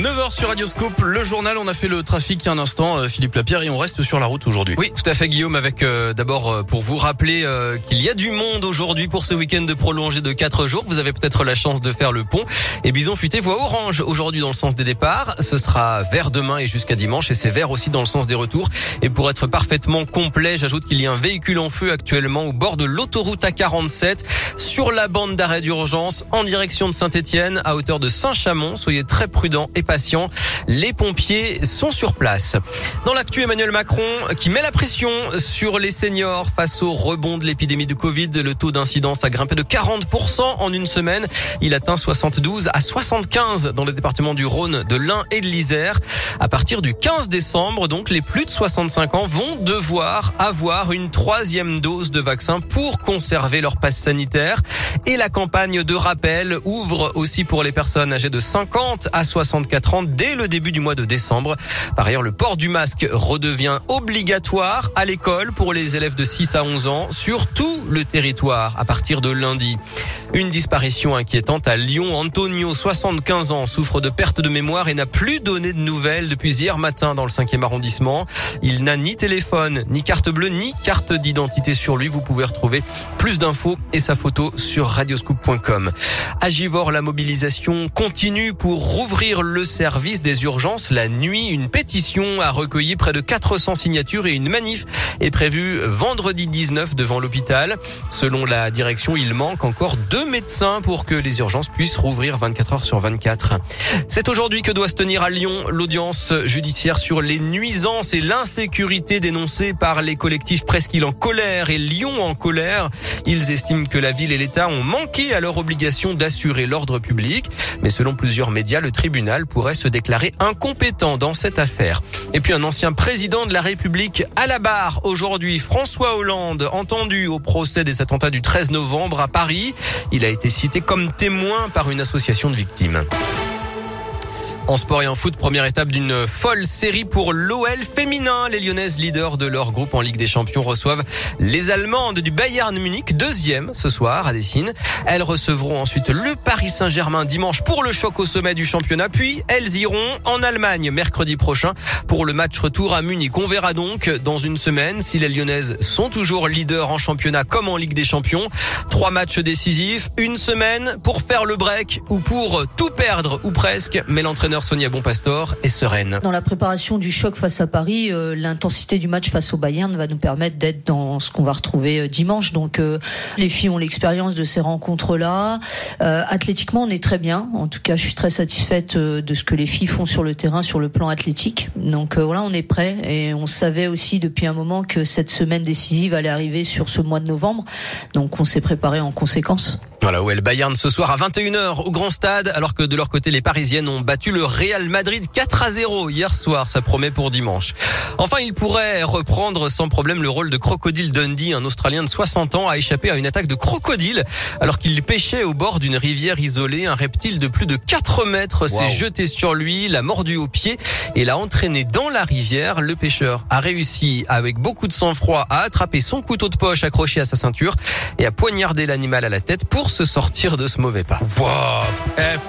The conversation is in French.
9h sur Radioscope, le journal, on a fait le trafic un instant, euh, Philippe Lapierre, et on reste sur la route aujourd'hui. Oui, tout à fait Guillaume, avec euh, d'abord euh, pour vous rappeler qu'il y a du monde aujourd'hui pour ce week-end de prolongé de 4 jours. Vous avez peut-être la chance de faire le pont. Et Bison Futé voit orange aujourd'hui dans le sens des départs. Ce sera vert demain et jusqu'à dimanche, et c'est vert aussi dans le sens des retours. Et pour être parfaitement complet, j'ajoute qu'il y a un véhicule en feu actuellement au bord de l'autoroute A47 sur la bande d'arrêt d'urgence en direction de Saint-Étienne à hauteur de Saint-Chamond. Soyez très prudents et Les pompiers sont sur place. Dans l'actu, Emmanuel Macron qui met la pression sur les seniors face au rebond de l'épidémie de Covid. Le taux d'incidence a grimpé de 40% en une semaine. Il atteint 72 à 75 dans le département du Rhône, de l'Ain et de l'Isère. À partir du 15 décembre, donc, les plus de 65 ans vont devoir avoir une troisième dose de vaccin pour conserver leur passe sanitaire. Et la campagne de rappel ouvre aussi pour les personnes âgées de 50 à 64 dès le début du mois de décembre. Par ailleurs, le port du masque redevient obligatoire à l'école pour les élèves de 6 à 11 ans sur tout le territoire à partir de lundi. Une disparition inquiétante à Lyon. Antonio, 75 ans, souffre de perte de mémoire et n'a plus donné de nouvelles depuis hier matin dans le 5e arrondissement. Il n'a ni téléphone, ni carte bleue, ni carte d'identité sur lui. Vous pouvez retrouver plus d'infos et sa photo sur radioscoop.com. À Givor, la mobilisation continue pour rouvrir le service des urgences la nuit. Une pétition a recueilli près de 400 signatures et une manif est prévue vendredi 19 devant l'hôpital. Selon la direction, il manque encore deux médecins pour que les urgences puissent rouvrir 24 heures sur 24. C'est aujourd'hui que doit se tenir à Lyon l'audience judiciaire sur les nuisances et l'insécurité dénoncées par les collectifs Presqu'île en colère et Lyon en colère. Ils estiment que la ville et l'État ont manqué à leur obligation d'assurer l'ordre public. Mais selon plusieurs médias, le tribunal pourrait se déclarer incompétent dans cette affaire. Et puis un ancien président de la République à la barre aujourd'hui, François Hollande, entendu au procès des attentats du 13 novembre à Paris. Il a été cité comme témoin par une association de victimes. En sport et en foot, première étape d'une folle série pour l'OL féminin. Les Lyonnaises, leaders de leur groupe en Ligue des Champions, reçoivent les Allemandes du Bayern Munich, deuxième ce soir à Dessine. Elles recevront ensuite le Paris Saint-Germain dimanche pour le choc au sommet du championnat. Puis elles iront en Allemagne mercredi prochain pour le match retour à Munich. On verra donc dans une semaine si les Lyonnaises sont toujours leaders en championnat comme en Ligue des Champions. Trois matchs décisifs, une semaine pour faire le break ou pour tout perdre ou presque. Mais l'entraîneur Sonia Bonpastor est sereine. Dans la préparation du choc face à Paris, euh, l'intensité du match face au Bayern va nous permettre d'être dans ce qu'on va retrouver euh, dimanche. Donc euh, les filles ont l'expérience de ces rencontres-là. athlétiquement, on est très bien. En tout cas, je suis très satisfaite de ce que les filles font sur le terrain, sur le plan athlétique. Donc voilà, on est prêt et on savait aussi depuis un moment que cette semaine décisive allait arriver sur ce mois de novembre. Donc on s'est préparé en conséquence. Voilà, où est le Bayern ce soir à 21h au Grand Stade, alors que de leur côté, les Parisiennes ont battu le Real Madrid 4 à 0 hier soir. Ça promet pour dimanche. Enfin, il pourrait reprendre sans problème le rôle de Crocodile Dundee, un Australien de 60 ans, a échappé à une attaque de crocodile alors qu'il pêchait au bord d'une rivière isolée. Un reptile de plus de 4 mètres s'est jeté sur lui, l'a mordu au pied et l'a entraîné dans la rivière. Le pêcheur a réussi, avec beaucoup de sang-froid, à attraper son couteau de poche accroché à sa ceinture et à poignarder l'animal à la tête pour se sortir de ce mauvais pas. Waouh F.